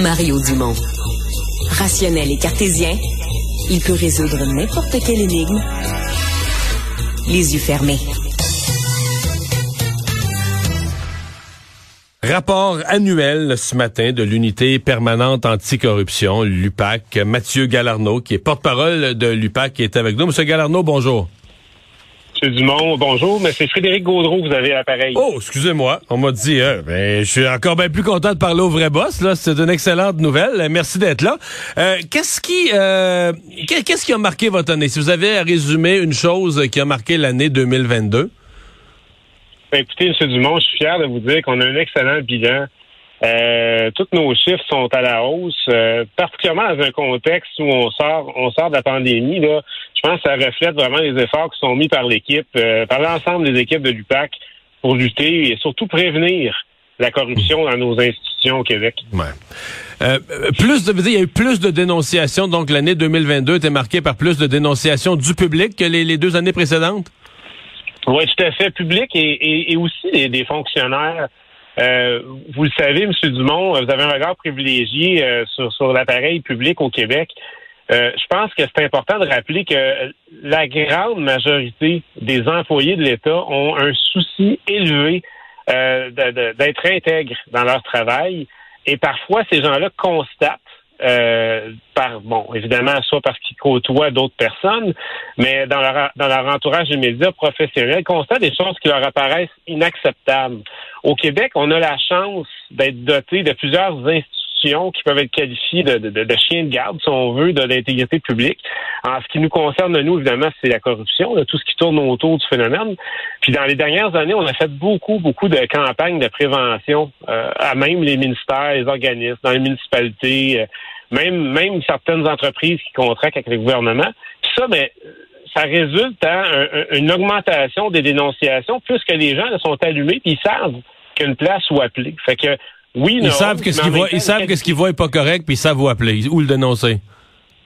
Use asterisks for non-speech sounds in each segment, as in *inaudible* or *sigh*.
Mario Dumont. Rationnel et cartésien, il peut résoudre n'importe quelle énigme les yeux fermés. Rapport annuel ce matin de l'unité permanente anticorruption, l'UPAC. Mathieu Galarno, qui est porte-parole de l'UPAC, est avec nous. Monsieur Galarno, bonjour. Monsieur Dumont, bonjour, mais c'est Frédéric Gaudreau vous avez à l'appareil. Oh, excusez-moi. On m'a dit, hein, ben, je suis encore bien plus content de parler au vrai boss. Là, c'est une excellente nouvelle. Merci d'être là. Euh, qu'est-ce qui, euh, qu'est-ce qui a marqué votre année? Si vous avez à résumer une chose qui a marqué l'année 2022. Ben, écoutez, M. Dumont, je suis fier de vous dire qu'on a un excellent bilan. Euh, tous nos chiffres sont à la hausse, euh, particulièrement dans un contexte où on sort, on sort de la pandémie. Là, je pense que ça reflète vraiment les efforts qui sont mis par l'équipe, euh, par l'ensemble des équipes de l'UPAC pour lutter et surtout prévenir la corruption dans nos institutions au Québec. Ouais. plus de, il y a eu plus de dénonciations, donc l'année 2022 était marquée par plus de dénonciations du public que les deux années précédentes? Oui, tout à fait. Public et, et, aussi des, fonctionnaires. Euh, vous le savez, M. Dumont, vous avez un regard privilégié euh, sur, sur l'appareil public au Québec. Euh, je pense que c'est important de rappeler que la grande majorité des employés de l'État ont un souci élevé d'être intègres dans leur travail. Et parfois, ces gens-là constatent euh, par bon, évidemment, soit parce qu'ils côtoient d'autres personnes, mais dans leur dans leur entourage immédiat professionnel, constatent des choses qui leur apparaissent inacceptables. Au Québec, on a la chance d'être doté de plusieurs institutions qui peuvent être qualifiées de, chiens de garde, si on veut, de l'intégrité publique. En ce qui nous concerne, nous, évidemment, c'est la corruption, tout ce qui tourne autour du phénomène. Puis dans les dernières années, on a fait beaucoup, beaucoup de campagnes de prévention euh, à même les ministères, les organismes, dans les municipalités, euh, même, même certaines entreprises qui contractent avec le gouvernement. Puis ça, ben, ça résulte à une augmentation des dénonciations, puisque les gens sont allumés, puis ils savent qu'une place où appeler. Fait que oui, ils savent que ce qu'ils voient, ils savent que ce qu'ils voient est pas correct, puis ils savent où appeler ou le dénoncer.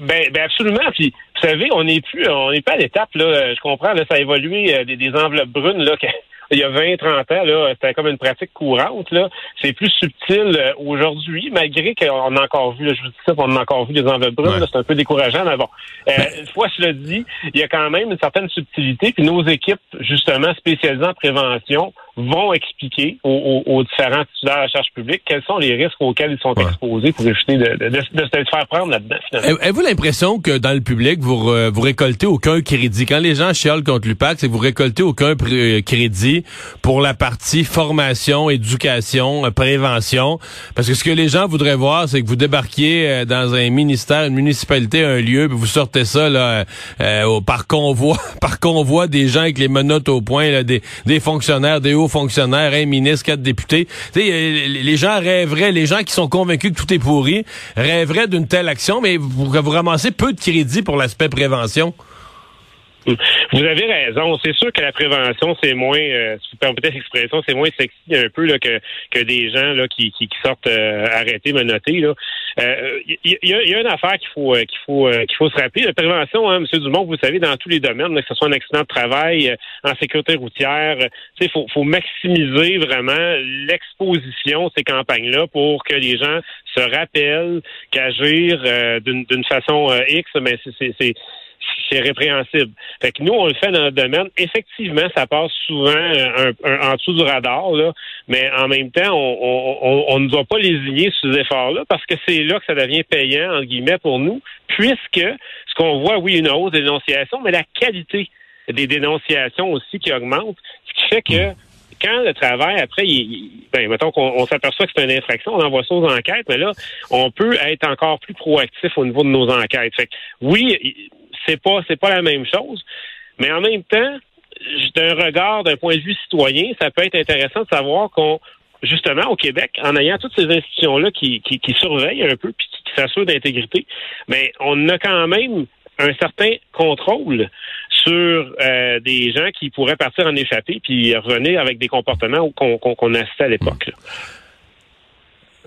Ben, ben absolument. Puis vous savez, on n'est plus, on n'est pas à l'étape là. Je comprends, là, ça a évolué euh, des, des enveloppes brunes là *laughs* il y a 20, 30 ans, là, c'était comme une pratique courante. Là. C'est plus subtil euh, aujourd'hui, malgré qu'on a encore vu, là, je vous dis ça, on a encore vu des enveloppes brunes, c'est un peu décourageant, mais bon. Euh, une fois cela dit, il y a quand même une certaine subtilité, puis nos équipes, justement, spécialisées en prévention, vont expliquer aux, différents titulaires de la charge publique quels sont les risques auxquels ils sont exposés pour éviter de, de, de, se faire prendre là-dedans. Avez-vous l'impression que dans le public, vous, vous récoltez aucun crédit? Quand les gens chiolent contre l'UPAC, c'est que vous récoltez aucun crédit pour la partie formation, éducation, euh, prévention. Parce que ce que les gens voudraient voir, c'est que vous débarquiez euh, dans un ministère, une municipalité, un lieu, puis vous sortez ça là, euh, par convoi, *laughs* par convoi des gens avec les menottes au point, des, des fonctionnaires, des hauts fonctionnaires, un ministre, quatre députés. les gens rêveraient, les gens qui sont convaincus que tout est pourri, rêveraient d'une telle action, mais vous, vous ramassez peu de crédit pour l'aspect prévention. Vous avez raison. C'est sûr que la prévention, c'est moins, euh, si vous permettez l'expression, c'est moins sexy un peu là, que, que des gens là, qui, qui, sortent euh, arrêter, menotter. Il euh, y, y, a, une affaire qu'il faut euh, qu'il faut qu'il faut se rappeler. La prévention, hein, M. Dumont, vous savez, dans tous les domaines, que ce soit un accident de travail, en sécurité routière, il faut, faut maximiser vraiment l'exposition ces campagnes-là pour que les gens se rappellent qu'agir d'une façon X, mais c'est c'est répréhensible. Fait que nous, on le fait dans notre domaine. Effectivement, ça passe souvent euh, en dessous du radar, là, mais en même temps, on, ne doit pas lésigner sur ces efforts-là parce que c'est là que ça devient payant, entre guillemets, pour nous, puisque ce qu'on voit, oui, une hausse des dénonciations, mais la qualité des dénonciations aussi qui augmente, ce qui fait que quand le travail, après, il, ben, mettons qu'on s'aperçoit que c'est une infraction, on envoie ça aux enquêtes, mais là, on peut être encore plus proactif au niveau de nos enquêtes. Fait que, oui, c'est pas c'est pas la même chose. Mais en même temps, d'un regard, d'un point de vue citoyen, ça peut être intéressant de savoir qu'on justement au Québec, en ayant toutes ces institutions-là qui, qui, surveillent un peu puis qui s'assurent d'intégrité, mais on a quand même un certain contrôle sur euh, des gens qui pourraient partir en échappée puis revenir avec des comportements qu'on qu'on assistait à l'époque.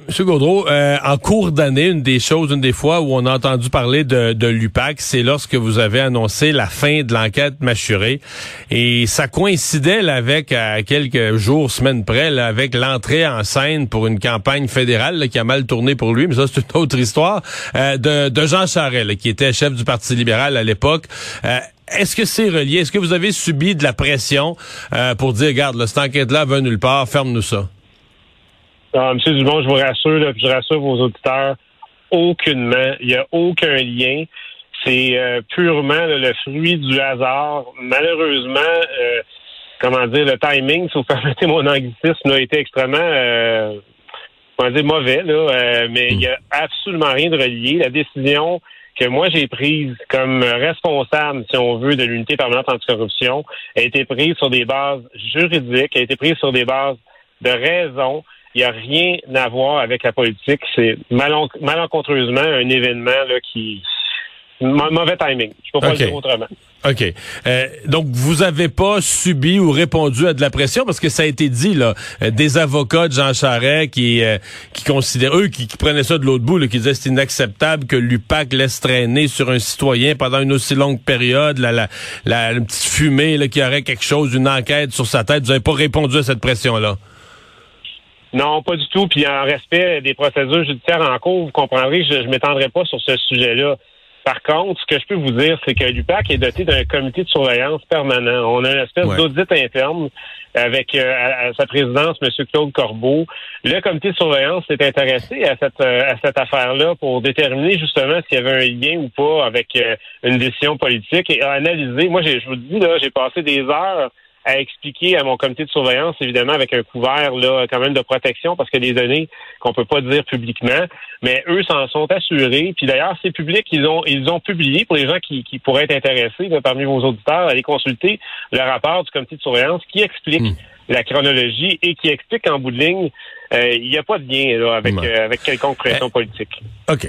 Monsieur Gaudreau, euh, en cours d'année, une des choses, une des fois où on a entendu parler de, de l'UPAC, c'est lorsque vous avez annoncé la fin de l'enquête mâchurée. Et ça coïncidait là, avec, à quelques jours, semaines près, là, avec l'entrée en scène pour une campagne fédérale qui a mal tourné pour lui, mais ça, c'est une autre histoire, euh, de, de, Jean Charest, qui était chef du Parti libéral à l'époque. Euh, est-ce que c'est relié? Est-ce que vous avez subi de la pression pour dire, regarde, là, cette enquête-là va nulle part, ferme-nous ça? Ah, Monsieur Dumont, je vous rassure, là, je rassure vos auditeurs, aucunement. Il n'y a aucun lien. C'est euh, purement le fruit du hasard. Malheureusement, euh, comment dire, le timing, *laughs* si vous permettez mon anglicisme, a été extrêmement euh, comment dire, mauvais, là, mais il n'y a absolument rien de relié. La décision que moi j'ai prise comme responsable, si on veut, de l'unité permanente anticorruption a été prise sur des bases juridiques, a été prise sur des bases de raison, il n'y a rien à voir avec la politique. C'est malencontreusement un événement là, qui. Mauvais timing. Je peux pas le dire autrement. OK. Euh, donc, vous avez pas subi ou répondu à de la pression? Parce que ça a été dit, là, euh, des avocats de Jean Charest qui, euh, qui considèrent, eux, qui, prenaient ça de l'autre bout, là, qui disaient c'est inacceptable que l'UPAC laisse traîner sur un citoyen pendant une aussi longue période, la, la, la, petite fumée, là, qui aurait quelque chose, une enquête sur sa tête. Vous n'avez pas répondu à cette pression-là? Non, pas du tout. Puis en respect des procédures judiciaires en cours, vous comprendrez que je ne m'étendrai pas sur ce sujet-là. Par contre, ce que je peux vous dire, c'est que l'UPAC est doté d'un comité de surveillance permanent. On a une espèce d'audit interne avec euh, à, sa présidence M. Claude Corbeau. Le comité de surveillance s'est intéressé à cette euh, à cette affaire-là pour déterminer justement s'il y avait un lien ou pas avec euh, une décision politique et a analysé. Moi, je vous dis là, j'ai passé des heures à expliquer à mon comité de surveillance, évidemment, avec un couvert là, quand même de protection, parce que des données qu'on peut pas dire publiquement, mais eux s'en sont assurés. Puis d'ailleurs, c'est public, ils ont ils ont publié pour les gens qui, qui pourraient être intéressés parmi vos auditeurs, aller consulter le rapport du comité de surveillance qui explique hmm. la chronologie et qui explique qu'en bout de ligne, euh, il n'y a pas de lien là, avec, euh, avec quelconque pression eh, politique. OK.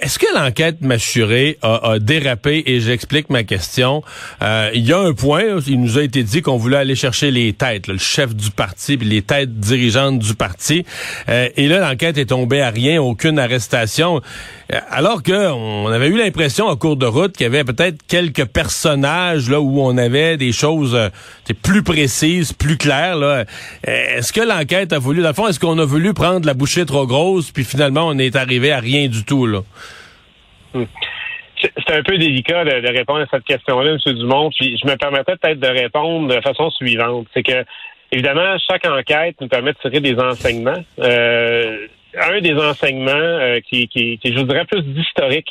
Est-ce que l'enquête mâchurée a, a, dérapé? Et j'explique ma question. Euh, il y a un point, il nous a été dit qu'on voulait aller chercher les têtes, le chef du parti, puis les têtes dirigeantes du parti. Euh, et là, l'enquête est tombée à rien, aucune arrestation. Euh, alors que on avait eu l'impression en cours de route qu'il y avait peut-être quelques personnages là où on avait des choses plus précises, plus claires. Est-ce que l'enquête a voulu, dans le fond, est-ce qu'on a voulu prendre la bouchée trop grosse, puis finalement on est arrivé à rien du tout là? Hmm. C'est un peu délicat de, répondre à cette question-là, M. Dumont. Puis je me permettrais peut-être de répondre de façon suivante. C'est que, évidemment, chaque enquête nous permet de tirer des enseignements. Euh, un des enseignements euh, qui, je voudrais plus d'historique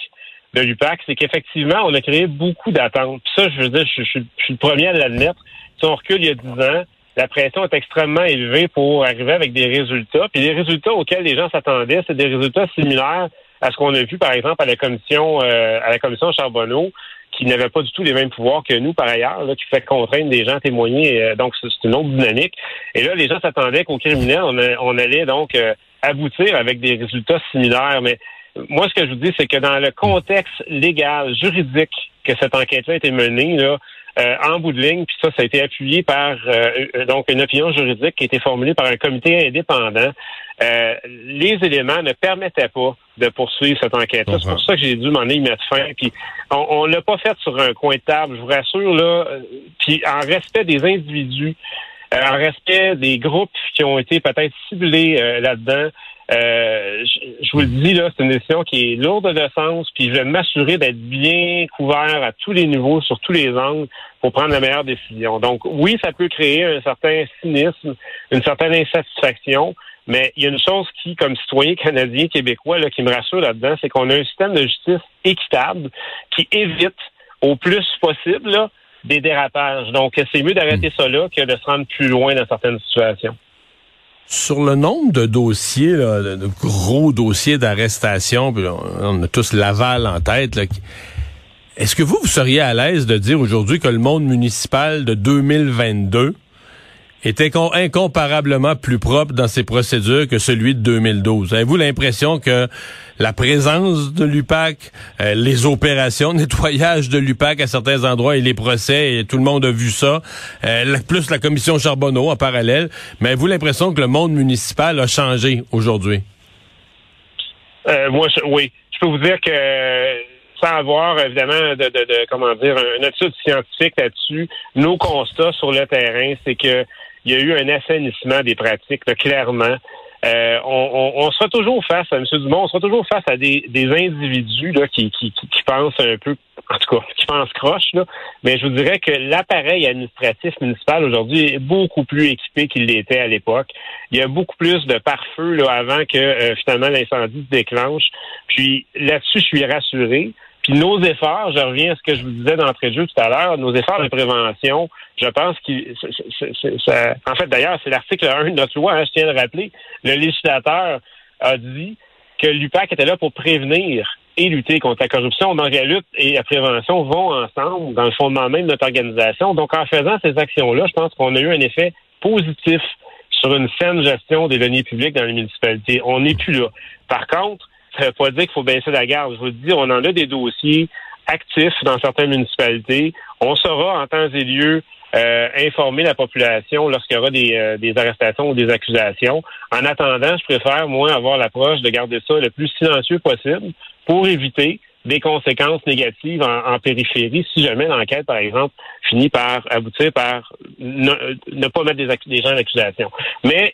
de l'UPAC, c'est qu'effectivement, on a créé beaucoup d'attentes. Ça, je veux dire, je, suis le premier à l'admettre. Si on recule il y a dix ans, la pression est extrêmement élevée pour arriver avec des résultats. Puis les résultats auxquels les gens s'attendaient, c'est des résultats similaires à ce qu'on a vu, par exemple, à la commission euh, à la commission Charbonneau, qui n'avait pas du tout les mêmes pouvoirs que nous, par ailleurs, là, qui fait contraindre des gens à témoigner. Euh, donc, c'est une autre dynamique. Et là, les gens s'attendaient qu'au criminel, on, allait donc euh, aboutir avec des résultats similaires. Mais moi, ce que je vous dis, c'est que dans le contexte légal, juridique que cette enquête-là a été menée, là, euh, en bout de ligne, puis ça, ça a été appuyé par euh, donc une opinion juridique qui a été formulée par un comité indépendant. Euh, les éléments ne permettaient pas de poursuivre cette enquête-là. C'est pour ça que j'ai dû m'en y mettre fin. Puis on, ne l'a pas fait sur un coin de table, je vous rassure là. Puis en respect des individus, en respect des groupes qui ont été peut-être ciblés là-dedans. Euh, je, vous le dis, là, c'est une décision qui est lourde de sens, puis je vais m'assurer d'être bien couvert à tous les niveaux, sur tous les angles, pour prendre la meilleure décision. Donc, oui, ça peut créer un certain cynisme, une certaine insatisfaction, mais il y a une chose qui, comme citoyen canadien, québécois, là, qui me rassure là-dedans, c'est qu'on a un système de justice équitable qui évite au plus possible des dérapages. Donc, c'est mieux d'arrêter hmm. ça là que de se rendre plus loin dans certaines situations. Sur le nombre de dossiers, de, gros dossiers d'arrestation, on a tous Laval en tête, est-ce que vous, vous seriez à l'aise de dire aujourd'hui que le monde municipal de 2022 était incomparablement plus propre dans ses procédures que celui de 2012. Avez-vous l'impression que la présence de l'UPAC, euh, les opérations de nettoyage de l'UPAC à certains endroits et les procès, et tout le monde a vu ça, euh, plus la commission Charbonneau en parallèle, mais avez-vous l'impression que le monde municipal a changé aujourd'hui? Euh, moi, oui. Je peux vous dire que sans avoir évidemment de, de, comment dire une étude scientifique là-dessus, nos constats sur le terrain, c'est que il y a eu un assainissement des pratiques, clairement. Euh, on, on, sera toujours face à M. Dumont, on sera toujours face à des, des individus là, qui, qui, qui, pensent un peu, en tout cas, qui pensent croche, là. mais je vous dirais que l'appareil administratif municipal aujourd'hui est beaucoup plus équipé qu'il l'était à l'époque. Il y a beaucoup plus de pare-feu là, avant que euh, finalement l'incendie se déclenche. Puis là-dessus, je suis rassuré. Puis nos efforts, je reviens à ce que je vous disais d'entrée de jeu tout à l'heure, nos efforts de prévention, je pense qu'il... En fait, d'ailleurs, c'est l'article 1 de notre loi, hein, je tiens à le rappeler. Le législateur a dit que l'UPAC était là pour prévenir et lutter contre la corruption. Donc, la lutte et la prévention vont ensemble dans le fondement même de notre organisation. Donc, en faisant ces actions-là, je pense qu'on a eu un effet positif sur une saine gestion des deniers publics dans les municipalités. On n'est plus là. Par contre, ça ne veut pas dire qu'il faut baisser la garde. Je vous dis, on en a des dossiers actifs dans certaines municipalités. On saura en temps et lieu euh, informer la population lorsqu'il y aura des, euh, des, arrestations ou des accusations. En attendant, je préfère, moi, avoir l'approche de garder ça le plus silencieux possible pour éviter des conséquences négatives en, périphérie si jamais l'enquête, par exemple, finit par aboutir par ne, pas mettre des, des gens en accusation. Mais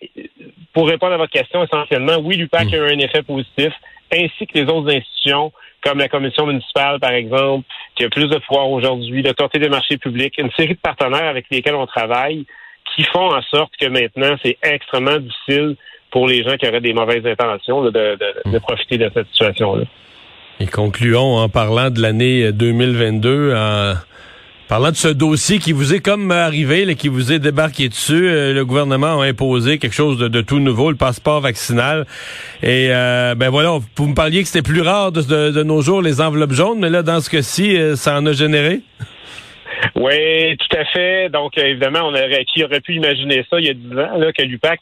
pour répondre à votre question, essentiellement, oui, l'UPAC a eu un effet positif ainsi que les autres institutions, comme la commission municipale, par exemple, qui a plus de pouvoir aujourd'hui, l'autorité des marchés publics, une série de partenaires avec lesquels on travaille, qui font en sorte que maintenant, c'est extrêmement difficile pour les gens qui auraient des mauvaises intentions de, profiter de cette situation-là. Et concluons en parlant de l'année 2022 en Parlant de ce dossier qui vous est comme arrivé, qui vous est débarqué dessus, euh, le gouvernement a imposé quelque chose de, tout nouveau, le passeport vaccinal. Et euh, ben voilà, vous me parliez que c'était plus rare de, nos jours les enveloppes jaunes, mais là, dans ce cas-ci, euh, ça en a généré? Oui, tout à fait. Donc, évidemment, on aurait, qui aurait pu imaginer ça il y a dix ans, là, que l'UPAC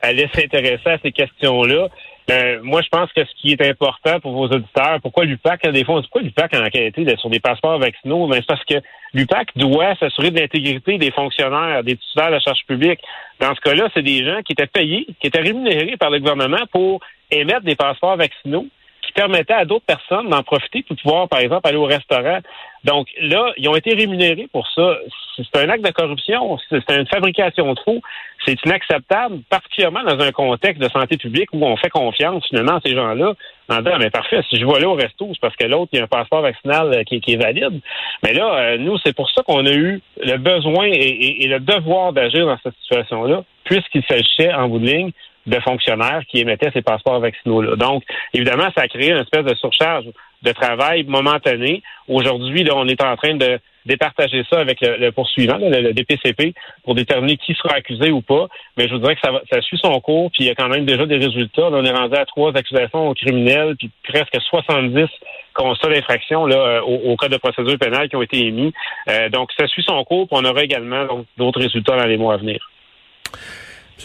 allait s'intéresser à ces questions-là. Euh, moi, je pense que ce qui est important pour vos auditeurs, pourquoi l'UPAC, des fois, pourquoi l'UPAC a enquêté sur des passeports vaccinaux? Mais c'est parce que l'UPAC doit s'assurer de l'intégrité des fonctionnaires, des titulaires de la charge publique. Dans ce cas-là, c'est des gens qui étaient payés, qui étaient rémunérés par le gouvernement pour émettre des passeports vaccinaux qui permettaient à d'autres personnes d'en profiter pour pouvoir, par exemple, aller au restaurant. Donc là, ils ont été rémunérés pour ça. C'est un acte de corruption, c'est une fabrication de faux. C'est inacceptable, particulièrement dans un contexte de santé publique où on fait confiance finalement à ces gens-là en disant, mais parfait, si je vais aller au resto, c'est parce que l'autre, il y a un passeport vaccinal euh, qui, est valide. Mais là, euh, nous, c'est pour ça qu'on a eu le besoin et le devoir d'agir dans cette situation-là, puisqu'il s'agissait, en bout de ligne, de fonctionnaires qui émettaient ces passeports vaccinaux-là. Donc, évidemment, ça a créé une espèce de surcharge de travail momentané. Aujourd'hui, on est en train de départager ça avec le, poursuivant, le, DPCP, pour déterminer qui sera accusé ou pas. Mais je vous dirais que ça, ça suit son cours, puis il y a quand même déjà des résultats. on est rendu à trois accusations criminelles, puis presque 70 constats d'infraction là, euh, au, cas de procédure pénale qui ont été émis. Euh, donc, ça suit son cours, puis on aura également d'autres résultats dans les mois à venir.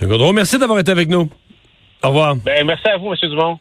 M. Gaudreau, merci d'avoir été avec nous. Au revoir. Ben, merci à vous, M. Dumont.